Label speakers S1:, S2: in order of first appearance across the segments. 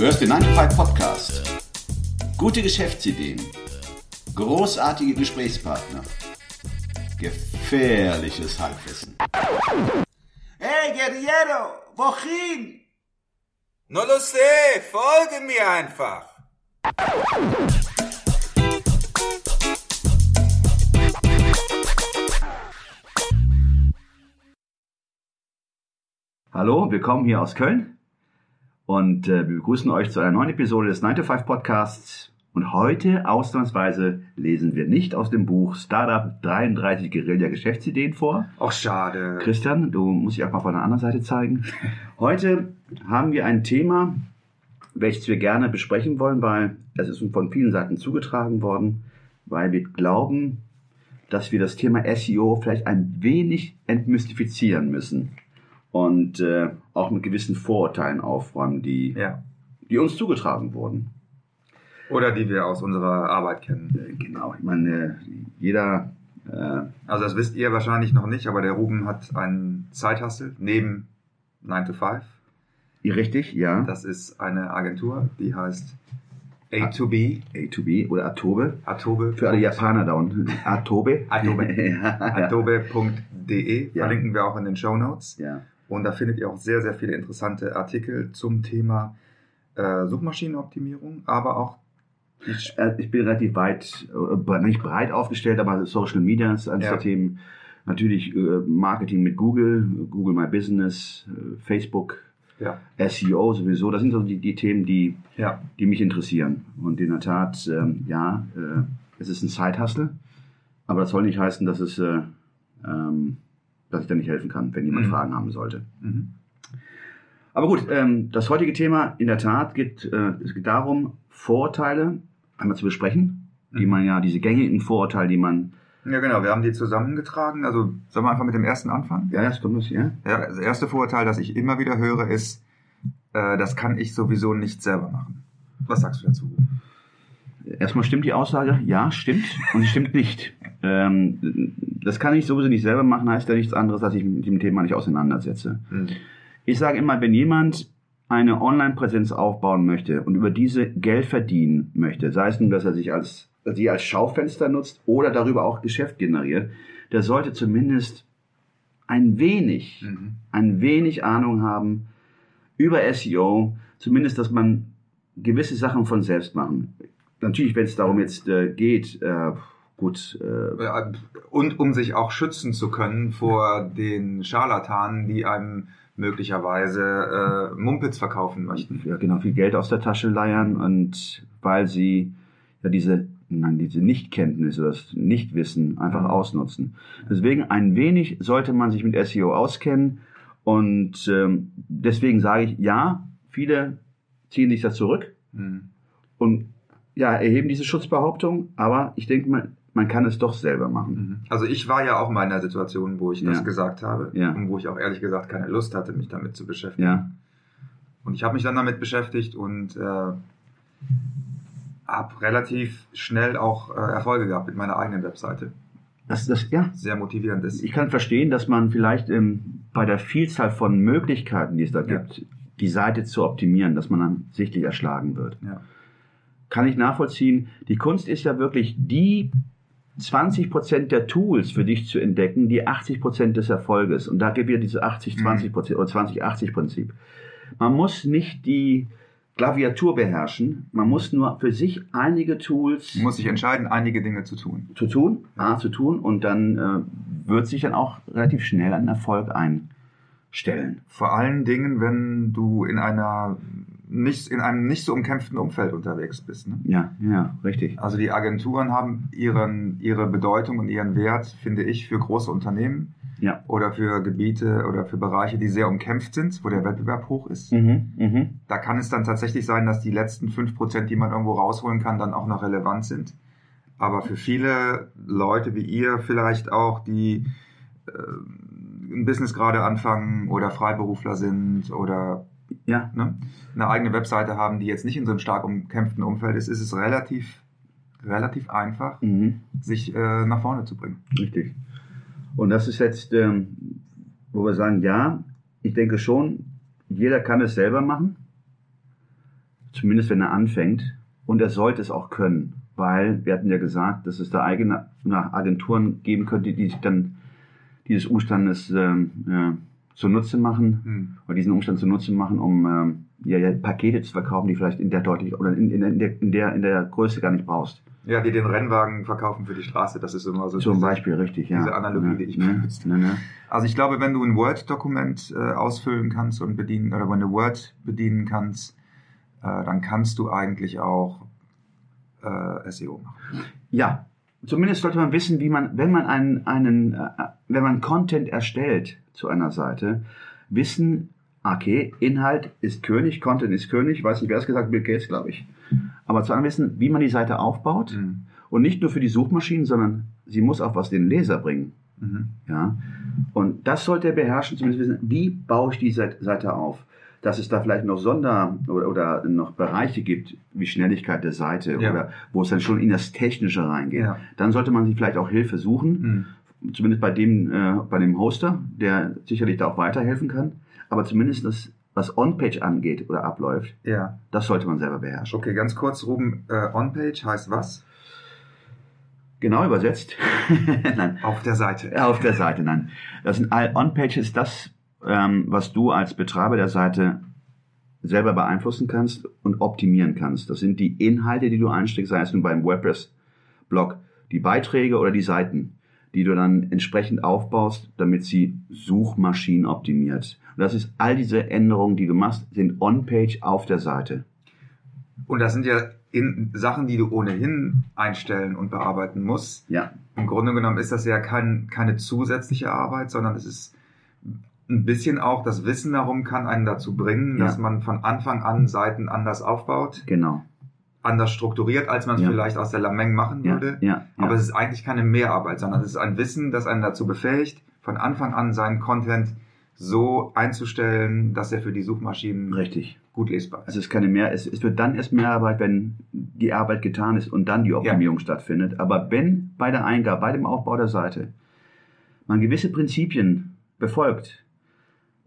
S1: Du hörst den 9 to 5 Podcast. Gute Geschäftsideen. Großartige Gesprächspartner. Gefährliches Halbwissen.
S2: Hey, Guerriero, wohin?
S3: No lo sé, folge mir einfach.
S1: Hallo, willkommen hier aus Köln. Und äh, wir begrüßen euch zu einer neuen Episode des 9 to 5 Podcasts. Und heute ausnahmsweise lesen wir nicht aus dem Buch Startup 33 Guerilla Geschäftsideen vor.
S3: Ach, schade.
S1: Christian, du musst dich auch mal von der anderen Seite zeigen. Heute haben wir ein Thema, welches wir gerne besprechen wollen, weil es ist uns von vielen Seiten zugetragen worden, weil wir glauben, dass wir das Thema SEO vielleicht ein wenig entmystifizieren müssen und äh, auch mit gewissen Vorurteilen aufräumen, die,
S3: Ja.
S1: die uns zugetragen wurden.
S3: Oder die wir aus unserer Arbeit kennen.
S1: Äh, Genau, ich meine, jeder, äh,
S3: Also das wisst ihr wahrscheinlich noch nicht, aber der Ruben hat einen Zeithassel neben 9 to 5.
S1: richtig, ja,
S3: Das ist eine Agentur, die heißt A2B,
S1: A2B oder Atobe.
S3: Atobe.
S1: Für alle Japaner da unten. Atobe.
S3: Adobe.
S1: ja, ja.
S3: Adobe.de
S1: Ja.
S3: verlinken wir auch in den Show Notes.
S1: ja.
S3: Und da findet ihr auch sehr, sehr viele interessante Artikel zum Thema äh, Suchmaschinenoptimierung, aber auch die
S1: Äh, Ich bin relativ weit, äh, nicht breit aufgestellt, aber Social Media ist eines
S3: Ja.
S1: der Themen. Natürlich äh, Marketing mit Google, Google My Business, äh, Facebook,
S3: ja,
S1: SEO sowieso. Das sind so die, die Themen, die,
S3: ja,
S1: die mich interessieren. Und in der Tat, ähm, ja, äh, es ist ein Side-Hustle, aber das soll nicht heißen, dass es, äh, ähm, dass ich da nicht helfen kann, wenn jemand
S3: Mhm.
S1: Fragen haben sollte.
S3: mhm.
S1: Aber gut, ähm, das heutige Thema in der Tat geht, äh, es geht darum, Vorurteile einmal zu besprechen, die
S3: Mhm.
S1: man ja, diese gängigen Vorurteile, die man,
S3: ja genau, wir haben die zusammengetragen. Also sollen wir einfach mit dem ersten anfangen?
S1: ja, das kommt das, ja?
S3: Ja, das erste Vorurteil, das ich immer wieder höre, ist, äh, das kann ich sowieso nicht selber machen. Was sagst du dazu?
S1: Erstmal stimmt die Aussage, ja, stimmt, und sie stimmt nicht. Ähm, das kann ich sowieso nicht selber machen, heißt ja nichts anderes, dass ich mich mit dem Thema nicht auseinandersetze.
S3: Mhm.
S1: Ich sage immer, wenn jemand eine Online-Präsenz aufbauen möchte und über diese Geld verdienen möchte, sei es nun, dass er sich als, sie als Schaufenster nutzt oder darüber auch Geschäft generiert, der sollte zumindest ein wenig,
S3: Mhm.
S1: ein wenig Ahnung haben über SEO, zumindest, dass man gewisse Sachen von selbst machen. Natürlich, wenn es darum jetzt äh, geht, äh, gut, äh,
S3: Und um sich auch schützen zu können vor den Scharlatanen, die einem möglicherweise äh, Mumpitz verkaufen möchten.
S1: ja, genau, viel Geld aus der Tasche leiern und weil sie ja diese, nein, diese Nichtkenntnis oder das Nichtwissen einfach
S3: Mhm.
S1: ausnutzen. Deswegen ein wenig sollte man sich mit SEO auskennen und ähm, deswegen sage ich, ja, viele ziehen sich da zurück
S3: Mhm.
S1: und ja, erheben diese Schutzbehauptung, aber ich denke mal, man kann es doch selber machen.
S3: Mhm. Also ich war ja auch mal in einer Situation, wo ich das
S1: Ja.
S3: gesagt habe
S1: Ja.
S3: und wo ich auch ehrlich gesagt keine Lust hatte, mich damit zu beschäftigen.
S1: Ja,
S3: Und ich habe mich dann damit beschäftigt und äh, habe relativ schnell auch äh, Erfolge gehabt mit meiner eigenen Webseite.
S1: das, das, ja,
S3: Sehr motivierend ist.
S1: Ich kann verstehen, dass man vielleicht ähm, bei der Vielzahl von Möglichkeiten, die es da gibt, die Seite zu optimieren, dass man dann sichtlich erschlagen wird.
S3: Ja.
S1: Kann ich nachvollziehen. Die Kunst ist ja wirklich die 20% der Tools für dich zu entdecken, die 80% des Erfolges. Und da gibt wieder diese 80-20% oder 20-80-Prinzip. Man muss nicht die Klaviatur beherrschen, man muss nur für sich einige Tools
S3: Man muss sich entscheiden, einige Dinge zu tun.
S1: zu tun, A, zu tun und dann äh, wird sich dann auch relativ schnell ein Erfolg einstellen.
S3: Vor allen Dingen, wenn du in einer nicht, in einem nicht so umkämpften Umfeld unterwegs bist. Ne?
S1: Ja, ja, richtig.
S3: Also die Agenturen haben ihren, ihre Bedeutung und ihren Wert, finde ich, für große Unternehmen
S1: Ja.
S3: oder für Gebiete oder für Bereiche, die sehr umkämpft sind, wo der Wettbewerb hoch ist.
S1: Mhm, mhm.
S3: Da kann es dann tatsächlich sein, dass die letzten 5%, die man irgendwo rausholen kann, dann auch noch relevant sind. Aber für viele Leute wie ihr vielleicht auch, die äh, ein Business gerade anfangen oder Freiberufler sind oder
S1: Ja,
S3: ne, eine eigene Webseite haben, die jetzt nicht in so einem stark umkämpften Umfeld ist, ist es relativ, relativ einfach,
S1: mhm.
S3: sich äh, nach vorne zu bringen.
S1: richtig. Und das ist jetzt, ähm, wo wir sagen, ja, ich denke schon, jeder kann es selber machen. Zumindest wenn er anfängt. Und er sollte es auch können. Weil wir hatten ja gesagt, dass es da eigene Agenturen geben könnte, die sich dann dieses Umstandes ähm, äh, zunutze machen
S3: Hm.
S1: oder diesen Umstand zunutze machen, um ähm, ja, ja, Pakete zu verkaufen, die vielleicht in der deutlich oder in, in, der, in, der, in der Größe gar nicht brauchst.
S3: Ja, die den Rennwagen verkaufen für die Straße, das ist immer so.
S1: Zum
S3: diese-
S1: Beispiel, richtig, ja.
S3: diese Analogie,
S1: ne,
S3: die ich
S1: ne,
S3: benutzt.
S1: ne, ne.
S3: Also ich glaube, wenn du ein Word-Dokument äh, ausfüllen kannst und bedienen, oder wenn du Word bedienen kannst, äh, dann kannst du eigentlich auch äh, SEO machen.
S1: Ja, zumindest sollte man wissen, wie man, wenn man einen, einen äh, wenn man Content erstellt zu einer Seite, wissen, okay, Inhalt ist König, Content ist König, weiß nicht, wer es gesagt hat, Bill Gates, glaube ich. Aber zu allem wissen, wie man die Seite aufbaut
S3: Mhm.
S1: und nicht nur für die Suchmaschinen, sondern sie muss auch was den Leser bringen.
S3: Mhm.
S1: Ja, und das sollte er beherrschen, zumindest wissen, wie baue ich die Seite auf. Dass es da vielleicht noch Sonder- oder, oder noch Bereiche gibt, wie Schnelligkeit der Seite
S3: Ja.
S1: oder wo es dann schon in das Technische reingeht.
S3: Ja.
S1: Dann sollte man sich vielleicht auch Hilfe suchen,
S3: Mhm.
S1: zumindest bei dem, äh, bei dem Hoster, der sicherlich da auch weiterhelfen kann. Aber zumindest das, was On-Page angeht oder abläuft,
S3: Ja.
S1: das sollte man selber beherrschen.
S3: Okay, ganz kurz, Ruben, äh, On-Page heißt was?
S1: Genau übersetzt. Nein.
S3: Auf der Seite.
S1: Auf der Seite, nein. Das sind On-Pages, das, ähm, was du als Betreiber der Seite selber beeinflussen kannst und optimieren kannst. Das sind die Inhalte, die du einsteckst, sei es nun beim WordPress-Blog, die Beiträge oder die Seiten, die du dann entsprechend aufbaust, damit sie Suchmaschinen optimiert. Und das ist all diese Änderungen, die du machst, sind On-Page auf der Seite.
S3: Und das sind ja in Sachen, die du ohnehin einstellen und bearbeiten musst.
S1: Ja,
S3: Im Grunde genommen ist das ja kein, keine zusätzliche Arbeit, sondern es ist ein bisschen auch das Wissen darum kann einen dazu bringen,
S1: Ja.
S3: dass man von Anfang an Seiten anders aufbaut,
S1: genau.
S3: anders strukturiert, als man es
S1: Ja.
S3: vielleicht aus der Lameng machen
S1: Ja,
S3: würde.
S1: ja.
S3: Aber es ist eigentlich keine Mehrarbeit, sondern es ist ein Wissen, das einen dazu befähigt, von Anfang an seinen Content so einzustellen, dass er für die Suchmaschinen
S1: richtig.
S3: gut lesbar ist.
S1: Es ist keine mehr, es, es wird dann erst Mehrarbeit, wenn die Arbeit getan ist und dann die Optimierung stattfindet. Aber wenn bei der Eingabe, bei dem Aufbau der Seite, man gewisse Prinzipien befolgt,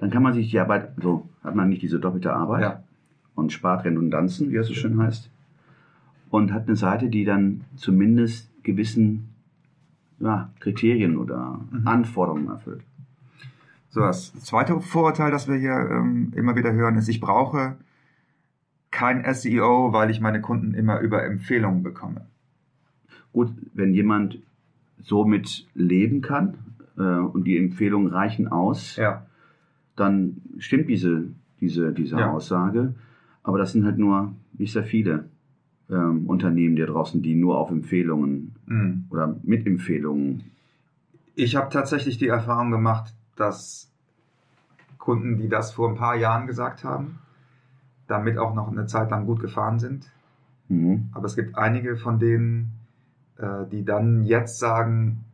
S1: dann kann man sich die Arbeit, so hat man nicht diese doppelte Arbeit
S3: Ja.
S1: und spart Redundanzen, wie es so schön heißt, und hat eine Seite, die dann zumindest gewissen ja, Kriterien oder
S3: Mhm.
S1: Anforderungen erfüllt.
S3: So, das zweite Vorurteil, das wir hier ähm, immer wieder hören, ist, ich brauche kein SEO, weil ich meine Kunden immer über Empfehlungen bekomme.
S1: Gut, wenn jemand somit leben kann äh, und die Empfehlungen reichen aus,
S3: Ja.
S1: Dann stimmt diese, diese, diese
S3: Ja.
S1: Aussage. Aber das sind halt nur nicht sehr viele ähm, Unternehmen da draußen, die nur auf Empfehlungen
S3: Mhm.
S1: oder mit Empfehlungen.
S3: Ich habe tatsächlich die Erfahrung gemacht, dass Kunden, die das vor ein paar Jahren gesagt haben, damit auch noch eine Zeit lang gut gefahren sind.
S1: Mhm.
S3: Aber es gibt einige von denen, äh, die dann jetzt sagen,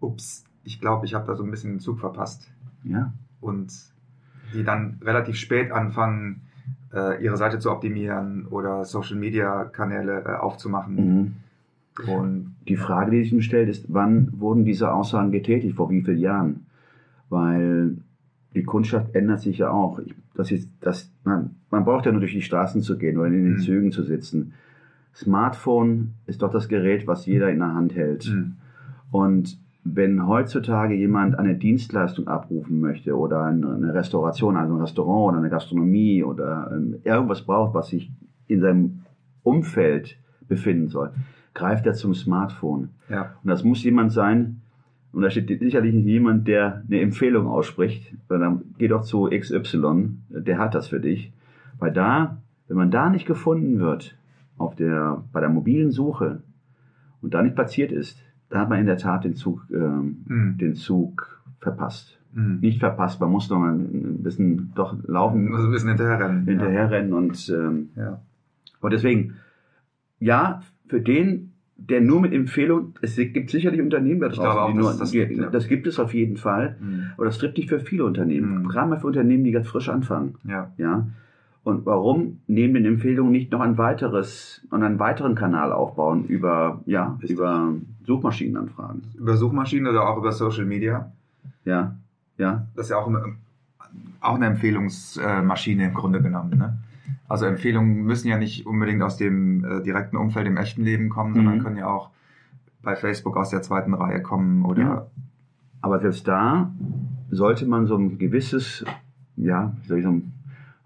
S3: ups, ich glaube, ich habe da so ein bisschen den Zug verpasst.
S1: Ja,
S3: Und die dann relativ spät anfangen, äh, ihre Seite zu optimieren oder Social-Media-Kanäle äh, aufzumachen.
S1: mhm.
S3: Und
S1: Die Frage, die sich mir stellt, ist, wann wurden diese Aussagen getätigt? Vor wie vielen Jahren? Weil die Kundschaft ändert sich ja auch. Ich, das ist, das, man, man braucht ja nur durch die Straßen zu gehen oder in den
S3: Mhm.
S1: Zügen zu sitzen. Smartphone ist doch das Gerät, was jeder in der Hand hält.
S3: Mhm.
S1: Und wenn heutzutage jemand eine Dienstleistung abrufen möchte oder eine Restauration, also ein Restaurant oder eine Gastronomie oder ähm, irgendwas braucht, was sich in seinem Umfeld befinden soll, greift er zum Smartphone.
S3: ja,
S1: Und das muss jemand sein, und da steht sicherlich nicht jemand, der eine Empfehlung ausspricht, sondern geh doch zu XY, der hat das für dich. Weil da, wenn man da nicht gefunden wird, auf der, bei der mobilen Suche und da nicht platziert ist, da hat man in der Tat den Zug, ähm,
S3: Mhm.
S1: den Zug verpasst.
S3: Mhm.
S1: Nicht verpasst, man muss noch mal ein bisschen doch laufen,
S3: muss ein bisschen hinterherrennen.
S1: hinterherrennen und ähm,
S3: Ja.
S1: und deswegen, ja, für den, der nur mit Empfehlung, es gibt sicherlich Unternehmen da draußen,
S3: auch,
S1: die nur,
S3: das ja.
S1: das gibt es auf jeden Fall.
S3: Mhm.
S1: Aber das trifft nicht für viele Unternehmen,
S3: Mhm.
S1: gerade mal für Unternehmen, die ganz frisch anfangen.
S3: ja.
S1: Ja. Und warum neben den Empfehlungen nicht noch ein weiteres, und einen weiteren Kanal aufbauen über, ja,
S3: Richtig.
S1: über Suchmaschinenanfragen?
S3: Über Suchmaschinen oder auch über Social Media.
S1: Ja, ja,
S3: Das ist ja auch, eine- auch eine Empfehlungsmaschine im Grunde genommen. Ne? Also Empfehlungen müssen ja nicht unbedingt aus dem äh, direkten Umfeld im echten Leben kommen, sondern
S1: Mhm.
S3: können ja auch bei Facebook aus der zweiten Reihe kommen oder
S1: Ja. Aber selbst da sollte man so ein gewisses, ja, ich sagen,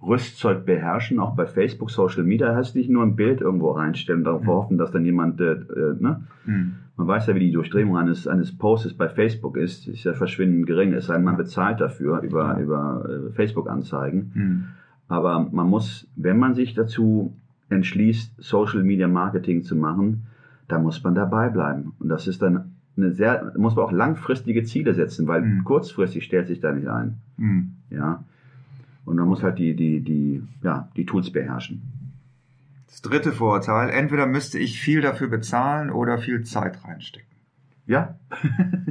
S1: Rüstzeug beherrschen, auch bei Facebook, Social Media, heißt nicht nur ein Bild irgendwo reinstellen und darauf
S3: Mhm.
S1: hoffen, dass dann jemand, äh, äh, ne?
S3: Hm.
S1: Man weiß ja, wie die Durchdringung eines, eines Postes bei Facebook ist, ist ja verschwindend gering, es sei denn, man bezahlt dafür über,
S3: Ja.
S1: über äh, Facebook-Anzeigen.
S3: Hm.
S1: Aber man muss, wenn man sich dazu entschließt, Social Media Marketing zu machen, da muss man dabei bleiben. Und das ist dann eine sehr, muss man auch langfristige Ziele setzen, weil
S3: Mhm.
S1: kurzfristig stellt sich da nicht ein.
S3: Hm.
S1: Ja. Und man muss halt die, die, die, ja, die Tools beherrschen.
S3: Das dritte Vorurteil, entweder müsste ich viel dafür bezahlen oder viel Zeit reinstecken.
S1: Ja.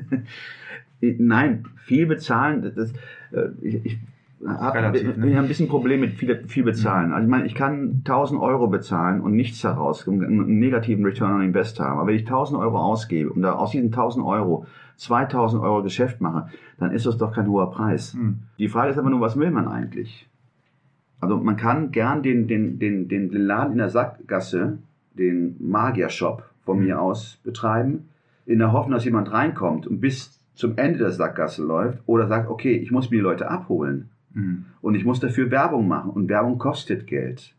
S1: Nein, viel bezahlen, das, äh, ich, ich
S3: Relativ, ne?
S1: ich hab ein bisschen Problem mit viel, viel bezahlen. Also ich meine, ich kann 1000 Euro bezahlen und nichts daraus, einen negativen Return on Invest haben. Aber wenn ich 1000 Euro ausgebe und da aus diesen 1000 Euro 2000 Euro Geschäft mache, dann ist das doch kein hoher Preis.
S3: Hm.
S1: Die Frage ist aber nur, was will man eigentlich? Also man kann gern den, den, den, den Laden in der Sackgasse, den Magier-Shop von
S3: Mhm.
S1: mir aus betreiben, in der Hoffnung, dass jemand reinkommt und bis zum Ende der Sackgasse läuft oder sagt, okay, ich muss mir die Leute abholen
S3: Hm.
S1: und ich muss dafür Werbung machen und Werbung kostet Geld.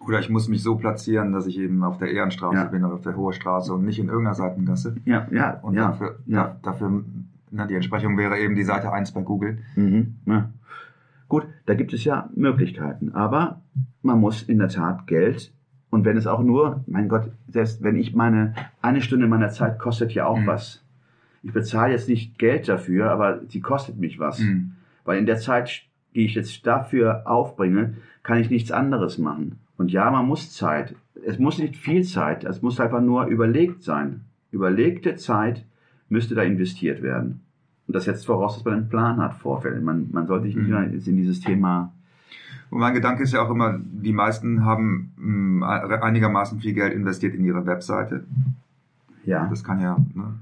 S3: Oder ich muss mich so platzieren, dass ich eben auf der Ehrenstraße
S1: Ja.
S3: bin oder auf der Hohe Straße und nicht in irgendeiner Seitengasse.
S1: Ja, ja,
S3: Und
S1: ja.
S3: dafür,
S1: ja.
S3: da, dafür na, die Entsprechung wäre eben die Seite 1 bei Google.
S1: Mhm, ja. Gut, da gibt es ja Möglichkeiten, aber man muss in der Tat Geld und wenn es auch nur, mein Gott, selbst wenn ich meine, eine Stunde meiner Zeit kostet ja auch
S3: Mhm.
S1: was. Ich bezahle jetzt nicht Geld dafür, aber sie kostet mich was.
S3: Hm.
S1: Weil in der Zeit, die ich jetzt dafür aufbringe, kann ich nichts anderes machen. Und ja, man muss Zeit. Es muss nicht viel Zeit, es muss einfach nur überlegt sein. Überlegte Zeit müsste da investiert werden. Und das setzt voraus, dass man einen Plan hat, Vorfälle. Man, man sollte sich nicht
S3: Mhm.
S1: mehr in dieses Thema.
S3: Und mein Gedanke ist ja auch immer, die meisten haben mh, einigermaßen viel Geld investiert in ihre Webseite.
S1: Ja.
S3: Das kann ja ne,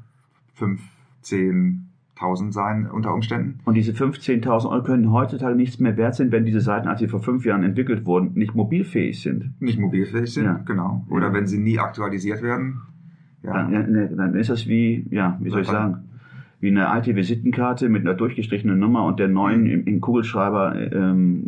S3: 5, 10, 1000 sein unter Umständen.
S1: Und diese 15.000 Euro können heutzutage nichts mehr wert sein, wenn diese Seiten, als sie vor fünf Jahren entwickelt wurden, nicht mobilfähig sind.
S3: Nicht mobilfähig sind,
S1: Ja.
S3: genau. Oder
S1: Ja.
S3: wenn sie nie aktualisiert werden. Ja.
S1: Dann, ne, dann ist das wie, ja, wie soll ich sagen, wie eine alte Visitenkarte mit einer durchgestrichenen Nummer und der neuen im, im Kugelschreiber ähm,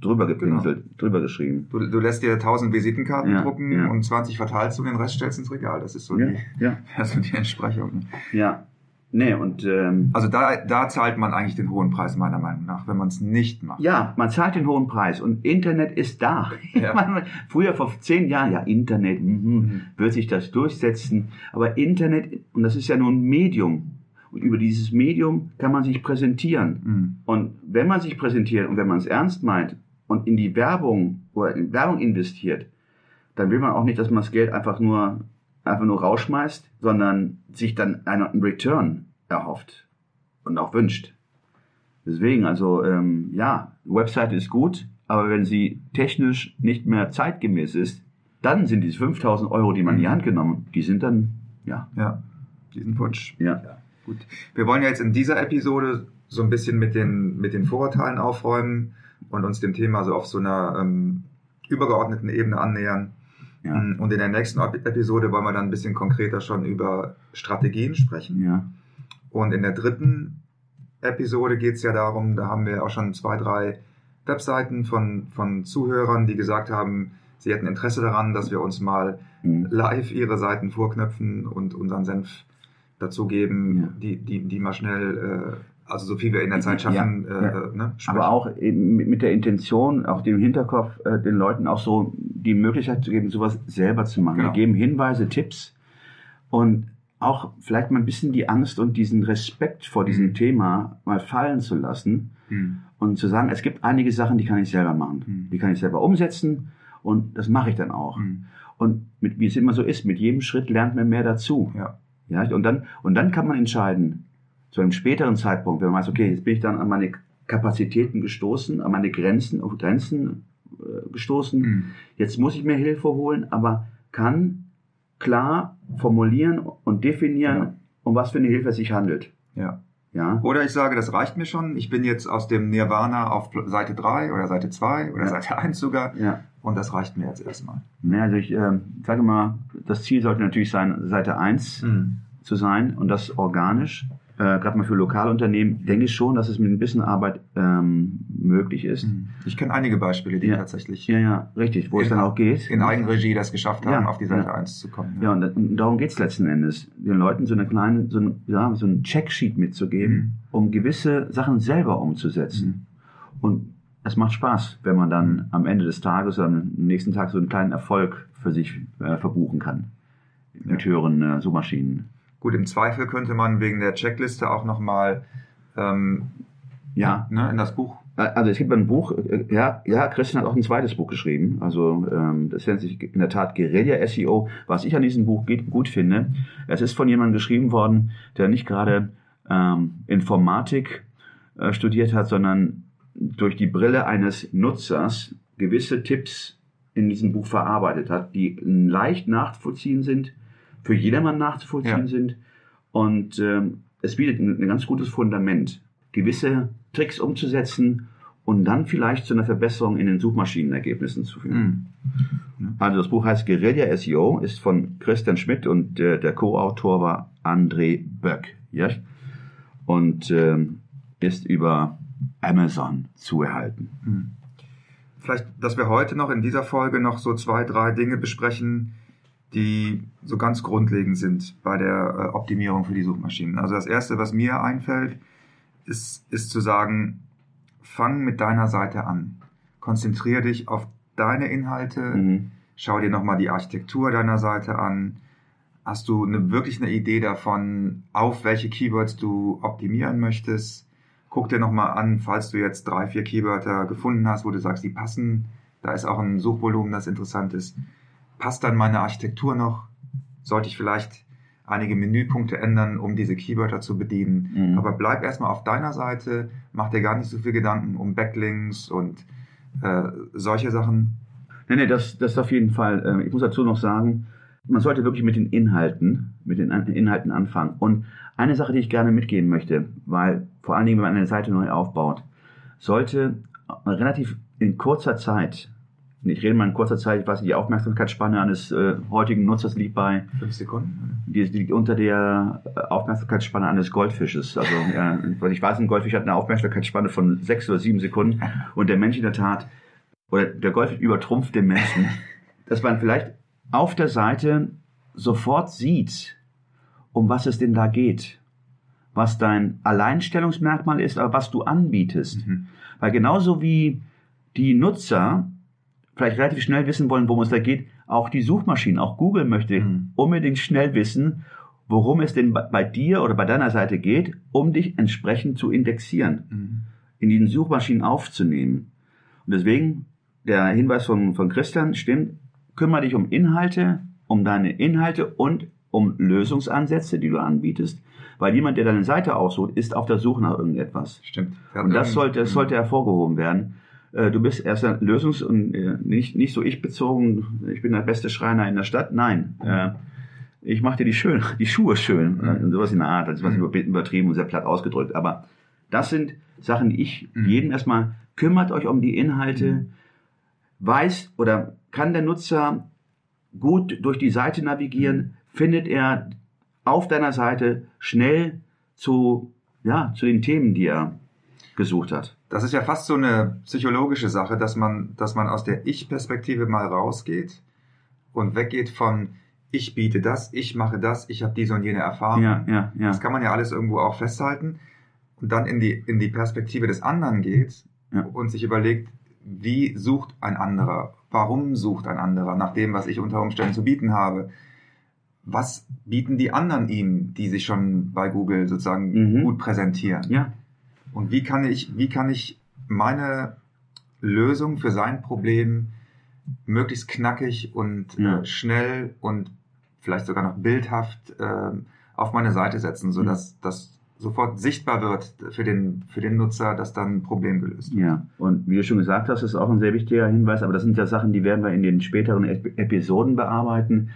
S1: drüber gepinselt, drüber geschrieben.
S3: Du, du lässt dir 1000 Visitenkarten
S1: Ja,
S3: drucken
S1: ja.
S3: und 20 verteilst du und den Rest stellst ins Regal. Das ist so,
S1: Ja,
S3: die,
S1: ja,
S3: also die Entsprechung.
S1: ja. Nee, und ähm,
S3: Also da, da zahlt man eigentlich den hohen Preis meiner Meinung nach, wenn man es nicht macht.
S1: ja, man zahlt den hohen Preis und Internet ist da.
S3: Ja.
S1: Man- Früher vor zehn Jahren, ja, Internet, mhm,
S3: Mhm.
S1: wird sich das durchsetzen. Aber Internet, und das ist ja nur ein Medium. Und über dieses Medium kann man sich präsentieren.
S3: Mhm.
S1: Und wenn man sich präsentiert und wenn man es ernst meint und in die Werbung oder in Werbung investiert, dann will man auch nicht, dass man das Geld einfach nur, einfach nur rausschmeißt, sondern sich dann einen Return erhofft und auch wünscht. Deswegen, also ähm, ja, Webseite ist gut, aber wenn sie technisch nicht mehr zeitgemäß ist, dann sind diese 5000 Euro, die man in die Hand genommen, die sind dann, ja,
S3: Ja, diesen Wunsch.
S1: ja,
S3: Gut. Wir wollen ja jetzt in dieser Episode so ein bisschen mit den, mit den Vorurteilen aufräumen und uns dem Thema so auf so einer ähm, übergeordneten Ebene annähern.
S1: Ja,
S3: Und in der nächsten Ep- Episode wollen wir dann ein bisschen konkreter schon über Strategien sprechen.
S1: ja,
S3: Und in der dritten Episode geht es ja darum, da haben wir auch schon zwei, drei Webseiten von, von Zuhörern, die gesagt haben, sie hätten Interesse daran, dass wir uns mal
S1: mhm.
S3: live ihre Seiten vorknöpfen und unseren Senf dazugeben,
S1: Ja.
S3: die, die, die mal schnell, äh, also so viel wir in der Zeit schaffen,
S1: Ja,
S3: äh,
S1: ja.
S3: Ne, sprechen.
S1: Aber auch mit der Intention, auch dem Hinterkopf, äh, den Leuten auch so die Möglichkeit zu geben, sowas selber zu machen.
S3: Genau.
S1: Wir geben Hinweise, Tipps und auch vielleicht mal ein bisschen die Angst und diesen Respekt vor diesem
S3: Mhm.
S1: Thema mal fallen zu lassen
S3: Hm.
S1: und zu sagen, es gibt einige Sachen, die kann ich selber machen.
S3: Mhm.
S1: Die kann ich selber umsetzen und das mache ich dann auch.
S3: Hm.
S1: Und mit, wie es immer so ist, mit jedem Schritt lernt man mehr dazu.
S3: Ja.
S1: Ja, und dann, und dann kann man entscheiden, zu einem späteren Zeitpunkt, wenn man weiß, okay, jetzt bin ich dann an meine Kapazitäten gestoßen, an meine Grenzen, auf Grenzen äh, gestoßen.
S3: Hm.
S1: Jetzt muss ich mir Hilfe holen, aber kann klar formulieren und definieren,
S3: Ja.
S1: um was für eine Hilfe es sich handelt.
S3: Ja.
S1: Ja.
S3: Oder ich sage, das reicht mir schon. Ich bin jetzt aus dem Nirvana auf Seite 3 oder Seite 2 oder
S1: Ja.
S3: Seite 1 sogar.
S1: Ja.
S3: Und das reicht mir jetzt erstmal.
S1: Ne, also ich ähm, sage mal, das Ziel sollte natürlich sein, Seite 1 zu sein und das organisch. Äh, Gerade mal für Lokalunternehmen denke ich schon, dass es mit ein bisschen Arbeit ähm, möglich ist.
S3: Ich kenne einige Beispiele, die
S1: Ja.
S3: tatsächlich
S1: Ja, ja, richtig, wo es
S3: In-
S1: dann auch geht.
S3: in Eigenregie das geschafft haben,
S1: Ja,
S3: auf die Seite
S1: ja.
S3: 1 zu kommen.
S1: Ja, und, und darum geht's letzten Endes, den Leuten so eine kleine, so ein, ja, so ein Checksheet mitzugeben,
S3: Mhm.
S1: um gewisse Sachen selber umzusetzen.
S3: Mhm.
S1: Und es macht Spaß, wenn man dann am Ende des Tages oder am nächsten Tag so einen kleinen Erfolg für sich äh, verbuchen kann. Mit höheren äh, Suchmaschinen.
S3: Gut, im Zweifel könnte man wegen der Checkliste auch nochmal ähm,
S1: Ja,
S3: ne, in das Buch.
S1: also es gibt ein Buch, äh, ja, ja, Christian hat auch ein zweites Buch geschrieben. Also ähm, das nennt sich in der Tat Guerilla SEO. Was ich an diesem Buch geht, gut finde, es ist von jemandem geschrieben worden, der nicht gerade ähm, Informatik äh, studiert hat, sondern durch die Brille eines Nutzers gewisse Tipps in diesem Buch verarbeitet hat, die leicht nachzuvollziehen sind, für jedermann nachzuvollziehen
S3: Ja.
S1: sind. Und ähm, es bietet ein, ein ganz gutes Fundament, gewisse Tricks umzusetzen und dann vielleicht zu einer Verbesserung in den Suchmaschinenergebnissen zu führen. Also das Buch heißt Guerilla SEO, ist von Christian Schmidt und äh, der Co-Autor war André Böck. Ja? Und ähm, ist über Amazon zu erhalten.
S3: Vielleicht, dass wir heute noch in dieser Folge noch so zwei, drei Dinge besprechen, die so ganz grundlegend sind bei der äh, Optimierung für die Suchmaschinen. Also das Erste, was mir einfällt, ist, ist zu sagen, fang mit deiner Seite an. Konzentriere dich auf deine Inhalte,
S1: Mhm.
S3: schau dir nochmal die Architektur deiner Seite an. Hast du eine, wirklich eine Idee davon, auf welche Keywords du optimieren möchtest? Guck dir nochmal an, falls du jetzt drei, vier Keywörter gefunden hast, wo du sagst, die passen. Da ist auch ein Suchvolumen, das interessant ist. Passt dann meine Architektur noch? Sollte ich vielleicht einige Menüpunkte ändern, um diese Keywörter zu bedienen?
S1: Mhm.
S3: Aber bleib erstmal auf deiner Seite, mach dir gar nicht so viel Gedanken um Backlinks und äh, solche Sachen.
S1: Nee, nee, das, das auf jeden Fall. Äh, Ich muss dazu noch sagen, man sollte wirklich mit den Inhalten, mit den Inhalten anfangen. Und eine Sache, die ich gerne mitgeben möchte, weil vor allen Dingen, wenn man eine Seite neu aufbaut, sollte relativ in kurzer Zeit, ich rede mal in kurzer Zeit, ich weiß nicht, die Aufmerksamkeitsspanne eines äh, heutigen Nutzers liegt bei,
S3: Fünf Sekunden.
S1: die die liegt unter der äh, Aufmerksamkeitsspanne eines Goldfisches. Also, ja, ich weiß, ein Goldfisch hat eine Aufmerksamkeitsspanne von sechs oder sieben Sekunden und der Mensch in der Tat, oder der Goldfisch übertrumpft den Menschen, dass man vielleicht auf der Seite sofort sieht, um was es denn da geht. Was dein Alleinstellungsmerkmal ist, aber was du anbietest.
S3: Mhm.
S1: Weil genauso wie die Nutzer vielleicht relativ schnell wissen wollen, worum es da geht, auch die Suchmaschinen, auch Google möchte
S3: Mhm.
S1: unbedingt schnell wissen, worum es denn bei- dir oder bei deiner Seite geht, um dich entsprechend zu indexieren,
S3: Mhm.
S1: in diesen Suchmaschinen aufzunehmen. Und deswegen, der Hinweis von, von Christian stimmt, kümmere dich um Inhalte, um deine Inhalte und um Lösungsansätze, die du anbietest. Weil jemand, der deine Seite aussucht, ist auf der Suche nach irgendetwas.
S3: Stimmt.
S1: Und das sollte, das sollte hervorgehoben werden. Äh, Du bist erst ein Lösungs- und äh, nicht, nicht so ich bezogen, ich bin der beste Schreiner in der Stadt. Nein. Äh, Ich mache dir die, schön, die Schuhe schön.
S3: Mhm.
S1: Sowas in der Art, das ist was
S3: Mhm.
S1: über- übertrieben und sehr platt ausgedrückt. Aber das sind Sachen, die ich
S3: Mhm.
S1: jedem erstmal, kümmert euch um die Inhalte, weiß oder kann der Nutzer gut durch die Seite navigieren, findet er auf deiner Seite schnell zu, ja, zu den Themen, die er gesucht hat.
S3: Das ist ja fast so eine psychologische Sache, dass man, dass man aus der Ich-Perspektive mal rausgeht und weggeht von ich biete das, ich mache das, ich habe diese und jene Erfahrung.
S1: Ja, ja, ja.
S3: Das kann man ja alles irgendwo auch festhalten und dann in die, in die Perspektive des anderen geht
S1: Ja.
S3: und sich überlegt, wie sucht ein anderer? Warum sucht ein anderer nach dem, was ich unter Umständen zu bieten habe? Was bieten die anderen ihm, die sich schon bei Google sozusagen
S1: Mhm.
S3: gut präsentieren?
S1: Ja,
S3: Und wie kann ich, wie kann ich meine Lösung für sein Problem möglichst knackig und
S1: Ja.
S3: äh, schnell und vielleicht sogar noch bildhaft ähm, auf meine Seite setzen, sodass das sofort sichtbar wird für den, für den Nutzer, dass dann ein Problem gelöst wird.
S1: ja. Und wie du schon gesagt hast, ist auch ein sehr wichtiger Hinweis, aber das sind ja Sachen, die werden wir in den späteren Ep Episoden bearbeiten.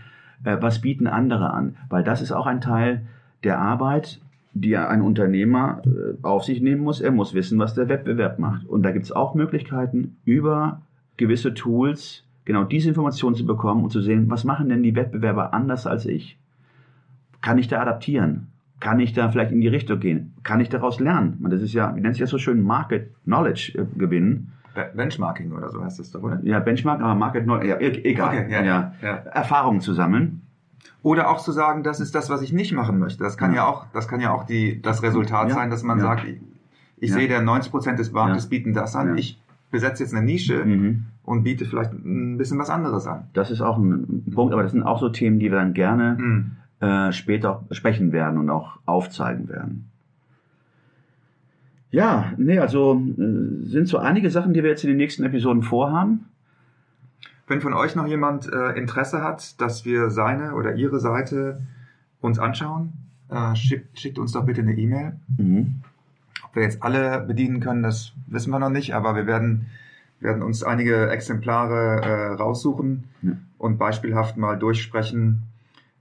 S1: Äh, was bieten andere an? Weil das ist auch ein Teil der Arbeit, die ein Unternehmer äh, auf sich nehmen muss. Er muss wissen, was der Wettbewerb macht. Und da gibt es auch Möglichkeiten, über gewisse Tools genau diese Informationen zu bekommen und zu sehen, was machen denn die Wettbewerber anders als ich? Kann ich da adaptieren? Kann ich da vielleicht in die Richtung gehen? Kann ich daraus lernen? Das ist ja, wie nennt sich das so schön, Market Knowledge äh, gewinnen.
S3: Benchmarking oder so heißt das doch, oder?
S1: Ja, Benchmark, aber Market Knowledge, ja, e-, egal. Okay, ja, ja. ja. Erfahrungen zu sammeln.
S3: Oder auch zu sagen, das ist das, was ich nicht machen möchte. Das kann ja, ja auch, das kann ja auch die, das Resultat sein, dass man sagt, ich, ich sehe, der 90 Prozent des Marktes bieten das an. Ich besetze jetzt eine Nische mhm. und biete vielleicht ein bisschen was anderes an.
S1: Das ist auch ein Punkt, aber das sind auch so Themen, die wir dann gerne mhm. äh, später sprechen werden und auch aufzeigen werden. Ja, nee, also äh, sind so einige Sachen, die wir jetzt in den nächsten Episoden vorhaben.
S3: Wenn von euch noch jemand äh, Interesse hat, dass wir seine oder ihre Seite uns anschauen, äh, schickt, schickt, uns doch bitte eine E-Mail. Mhm. Ob wir jetzt alle bedienen können, das wissen wir noch nicht, aber wir werden, werden uns einige Exemplare äh, raussuchen ja. und beispielhaft mal durchsprechen,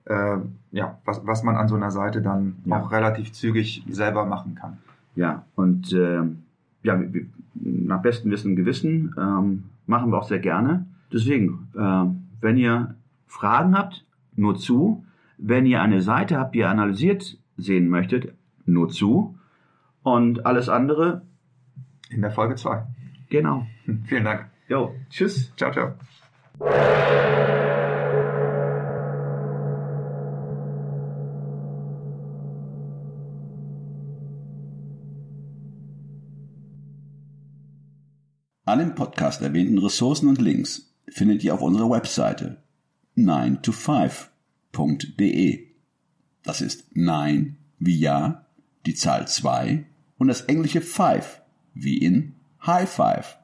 S3: äh, ja, was, was man an so einer Seite dann ja. auch relativ zügig selber machen kann.
S1: Ja, und äh, ja, nach bestem Wissen und Gewissen ähm, machen wir auch sehr gerne. Deswegen, äh, wenn ihr Fragen habt, nur zu. Wenn ihr eine Seite habt, die ihr analysiert sehen möchtet, nur zu. Und alles andere
S3: in der Folge 2.
S1: Genau.
S3: Vielen Dank.
S1: Jo, tschüss.
S3: Ciao, ciao.
S1: Alle im Podcast erwähnten Ressourcen und Links findet ihr auf unserer Webseite 9to5.de. Das ist 9 wie Ja, die Zahl 2 und das englische 5 wie in High Five.